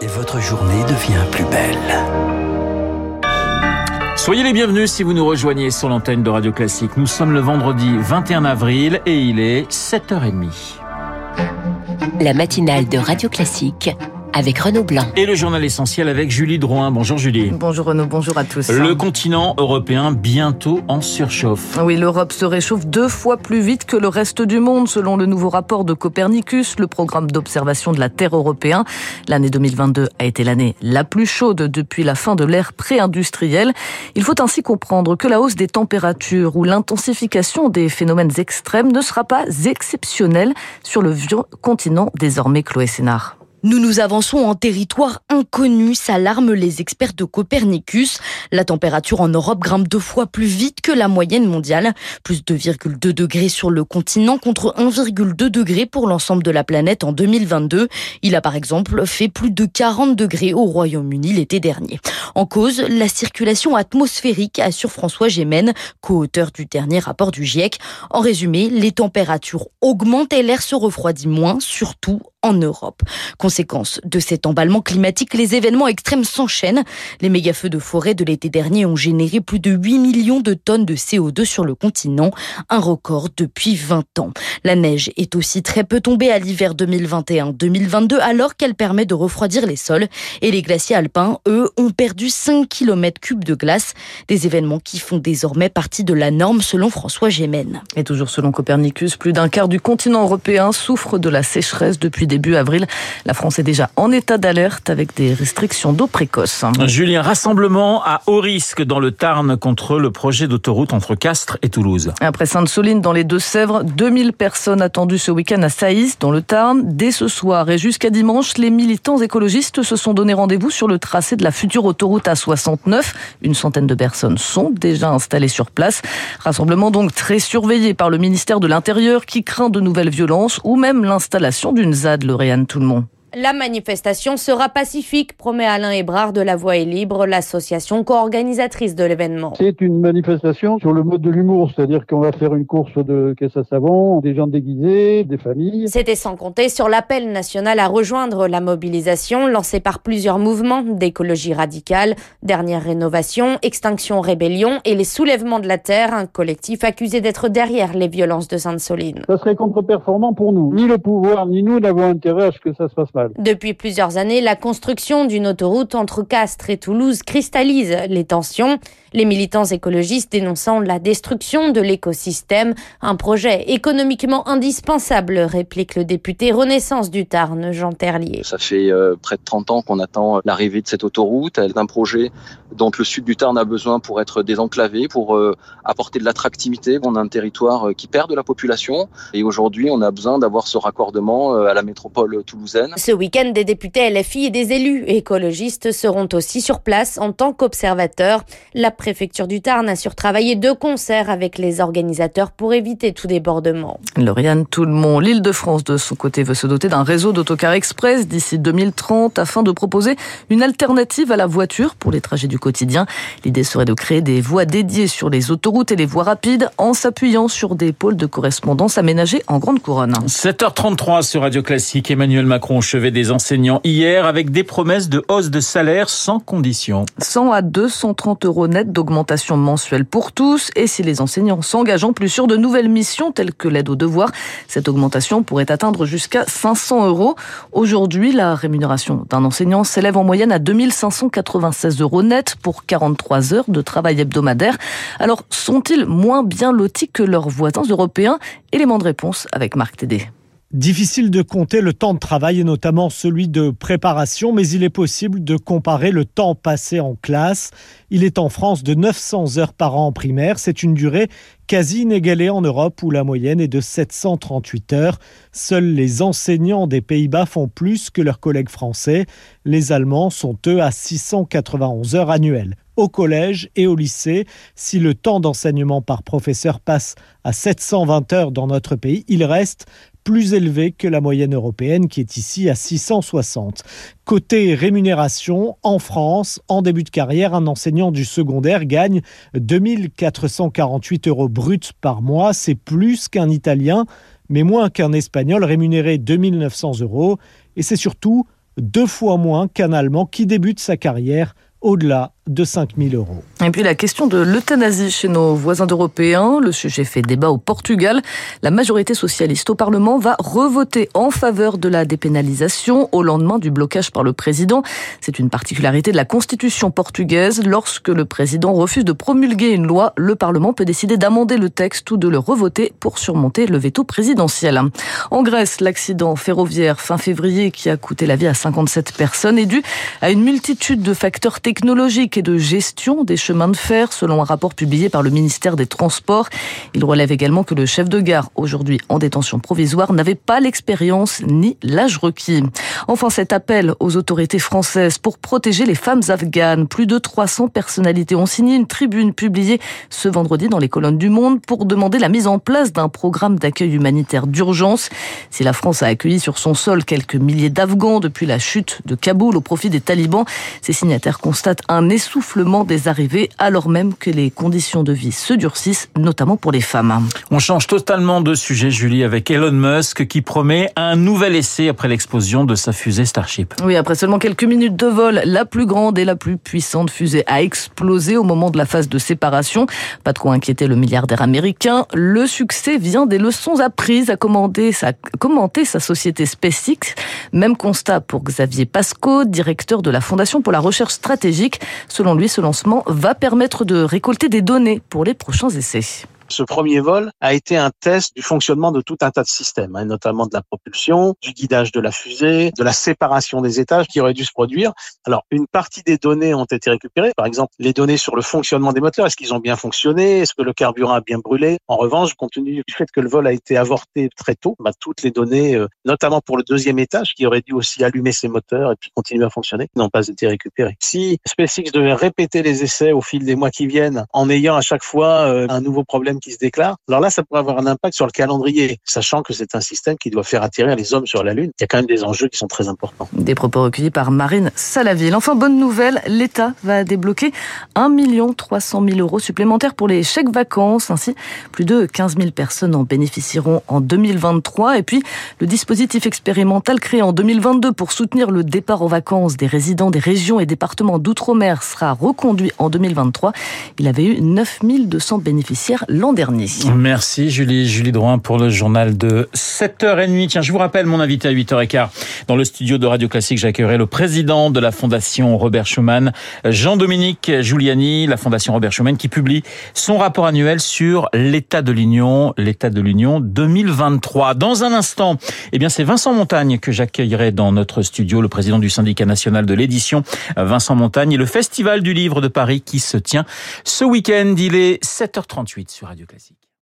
et votre journée devient plus belle. Soyez les bienvenus si vous nous rejoignez sur l'antenne de Radio Classique. Nous sommes le vendredi 21 avril et il est 7h30. La matinale de Radio Classique avec Renaud Blanc. Et le journal essentiel avec Julie Drouin. Bonjour Julie. Bonjour Renaud, bonjour à tous. Le continent européen bientôt en surchauffe. Oui, l'Europe se réchauffe deux fois plus vite que le reste du monde selon le nouveau rapport de Copernicus, le programme d'observation de la Terre européen. L'année 2022 a été l'année la plus chaude depuis la fin de l'ère pré-industrielle. Il faut ainsi comprendre que la hausse des températures ou l'intensification des phénomènes extrêmes ne sera pas exceptionnelle sur le vieux continent désormais Chloé Sénard. Nous nous avançons en territoire inconnu, s'alarment les experts de Copernicus. La température en Europe grimpe deux fois plus vite que la moyenne mondiale, plus 2,2 degrés sur le continent contre 1,2 degrés pour l'ensemble de la planète en 2022. Il a par exemple fait plus de 40 degrés au Royaume-Uni l'été dernier. En cause, la circulation atmosphérique, assure François Gémen, co-auteur du dernier rapport du GIEC. En résumé, les températures augmentent et l'air se refroidit moins, surtout en Europe. Conséquence de cet emballement climatique, les événements extrêmes s'enchaînent. Les méga-feux de forêt de l'été dernier ont généré plus de 8 millions de tonnes de CO2 sur le continent, un record depuis 20 ans. La neige est aussi très peu tombée à l'hiver 2021-2022 alors qu'elle permet de refroidir les sols et les glaciers alpins, eux, ont perdu 5 km cubes de glace, des événements qui font désormais partie de la norme selon François Gémen. Et toujours selon Copernicus, plus d'un quart du continent européen souffre de la sécheresse depuis début avril. France est déjà en état d'alerte avec des restrictions d'eau précoce. Julien, rassemblement à haut risque dans le Tarn contre le projet d'autoroute entre Castres et Toulouse. Après Sainte-Soline, dans les Deux-Sèvres, 2000 personnes attendues ce week-end à Saïs, dans le Tarn. Dès ce soir et jusqu'à dimanche, les militants écologistes se sont donné rendez-vous sur le tracé de la future autoroute A69. Une centaine de personnes sont déjà installées sur place. Rassemblement donc très surveillé par le ministère de l'Intérieur qui craint de nouvelles violences ou même l'installation d'une ZAD de tout le monde. La manifestation sera pacifique, promet Alain Hébrard de La Voix est libre, l'association co-organisatrice de l'événement. C'est une manifestation sur le mode de l'humour, c'est-à-dire qu'on va faire une course de caisse à savon, des gens déguisés, des familles. C'était sans compter sur l'appel national à rejoindre la mobilisation lancée par plusieurs mouvements d'écologie radicale, dernière rénovation, extinction rébellion et les soulèvements de la terre, un collectif accusé d'être derrière les violences de Sainte-Soline. Ça serait contre-performant pour nous. Ni le pouvoir, ni nous n'avons intérêt à ce que ça se passe mal. Depuis plusieurs années, la construction d'une autoroute entre Castres et Toulouse cristallise les tensions. Les militants écologistes dénonçant la destruction de l'écosystème, un projet économiquement indispensable, réplique le député Renaissance du Tarn, Jean Terlier. Ça fait euh, près de 30 ans qu'on attend l'arrivée de cette autoroute. Elle est un projet dont le sud du Tarn a besoin pour être désenclavé, pour euh, apporter de l'attractivité. On a un territoire euh, qui perd de la population et aujourd'hui on a besoin d'avoir ce raccordement à la métropole toulousaine. Ce week-end, des députés LFI et des élus écologistes seront aussi sur place en tant qu'observateurs. La préfecture du Tarn a surtravaillé de concert avec les organisateurs pour éviter tout débordement. Lauriane Tout-le-Monde, l'Île-de-France, de son côté, veut se doter d'un réseau d'autocars express d'ici 2030 afin de proposer une alternative à la voiture pour les trajets du quotidien. L'idée serait de créer des voies dédiées sur les autoroutes et les voies rapides en s'appuyant sur des pôles de correspondance aménagés en grande couronne. 7h33 sur Radio Classique, Emmanuel Macron chevet des enseignants hier avec des promesses de hausse de salaire sans condition. 100 à 230 euros net d'augmentation mensuelle pour tous et si les enseignants s'engagent en plus sur de nouvelles missions telles que l'aide aux devoirs, cette augmentation pourrait atteindre jusqu'à 500 euros. Aujourd'hui, la rémunération d'un enseignant s'élève en moyenne à 2596 euros net pour 43 heures de travail hebdomadaire. Alors, sont-ils moins bien lotis que leurs voisins européens? Élément de réponse avec Marc Tédé. Difficile de compter le temps de travail et notamment celui de préparation, mais il est possible de comparer le temps passé en classe. Il est en France de 900 heures par an en primaire. C'est une durée quasi inégalée en Europe où la moyenne est de 738 heures. Seuls les enseignants des Pays-Bas font plus que leurs collègues français. Les Allemands sont eux à 691 heures annuelles au collège et au lycée. Si le temps d'enseignement par professeur passe à 720 heures dans notre pays, il reste plus élevé que la moyenne européenne qui est ici à 660. Côté rémunération, en France, en début de carrière, un enseignant du secondaire gagne 2448 euros bruts par mois. C'est plus qu'un Italien, mais moins qu'un Espagnol rémunéré 2900 euros. Et c'est surtout deux fois moins qu'un Allemand qui débute sa carrière au-delà de 5 000 euros. Et puis la question de l'euthanasie chez nos voisins européens. Le sujet fait débat au Portugal. La majorité socialiste au Parlement va revoter en faveur de la dépénalisation au lendemain du blocage par le président. C'est une particularité de la constitution portugaise. Lorsque le président refuse de promulguer une loi, le Parlement peut décider d'amender le texte ou de le revoter pour surmonter le veto présidentiel. En Grèce, l'accident ferroviaire fin février qui a coûté la vie à 57 personnes est dû à une multitude de facteurs technologiques de gestion des chemins de fer, selon un rapport publié par le ministère des Transports. Il relève également que le chef de gare, aujourd'hui en détention provisoire, n'avait pas l'expérience ni l'âge requis. Enfin, cet appel aux autorités françaises pour protéger les femmes afghanes. Plus de 300 personnalités ont signé une tribune publiée ce vendredi dans les colonnes du Monde pour demander la mise en place d'un programme d'accueil humanitaire d'urgence. Si la France a accueilli sur son sol quelques milliers d'Afghans depuis la chute de Kaboul au profit des talibans, ces signataires constatent un essoufflement essoufflement des arrivées alors même que les conditions de vie se durcissent, notamment pour les femmes. On change totalement de sujet, Julie, avec Elon Musk qui promet un nouvel essai après l'explosion de sa fusée Starship. Oui, après seulement quelques minutes de vol, la plus grande et la plus puissante fusée a explosé au moment de la phase de séparation. Pas de quoi inquiéter le milliardaire américain. Le succès vient des leçons apprises à commenter sa, commenter sa société SpaceX. Même constat pour Xavier Pasco, directeur de la Fondation pour la recherche stratégique. Selon lui, ce lancement va permettre de récolter des données pour les prochains essais. Ce premier vol a été un test du fonctionnement de tout un tas de systèmes, hein, notamment de la propulsion, du guidage de la fusée, de la séparation des étages qui auraient dû se produire. Alors, une partie des données ont été récupérées, par exemple les données sur le fonctionnement des moteurs, est-ce qu'ils ont bien fonctionné, est-ce que le carburant a bien brûlé? En revanche, compte tenu du fait que le vol a été avorté très tôt, bah, toutes les données, euh, notamment pour le deuxième étage, qui aurait dû aussi allumer ses moteurs et puis continuer à fonctionner, n'ont pas été récupérées. Si SpaceX devait répéter les essais au fil des mois qui viennent, en ayant à chaque fois euh, un nouveau problème qui se déclare, alors là, ça pourrait avoir un impact sur le calendrier, sachant que c'est un système qui doit faire atterrir les hommes sur la Lune. Il y a quand même des enjeux qui sont très importants. Des propos recueillis par Marine Salaville. Enfin, bonne nouvelle, l'État va débloquer 1 300 000 euros supplémentaires pour les chèques vacances. Ainsi, plus de 15 000 personnes en bénéficieront en 2023. Et puis, le dispositif expérimental créé en 2022 pour soutenir le départ aux vacances des résidents des régions et départements d'outre-mer sera reconduit en 2023. Il avait eu 9 200 bénéficiaires Merci Julie, Julie Drouin pour le journal de 7h30. Tiens, je vous rappelle mon invité à 8h15. Dans le studio de Radio Classique, j'accueillerai le président de la Fondation Robert Schuman, Jean-Dominique Giuliani, la Fondation Robert Schuman, qui publie son rapport annuel sur l'état de l'Union, l'état de l'Union 2023. Dans un instant, eh bien, c'est Vincent Montagne que j'accueillerai dans notre studio, le président du syndicat national de l'édition, Vincent Montagne, et le Festival du livre de Paris qui se tient ce week-end. Il est 7h38 sur Radio Classique.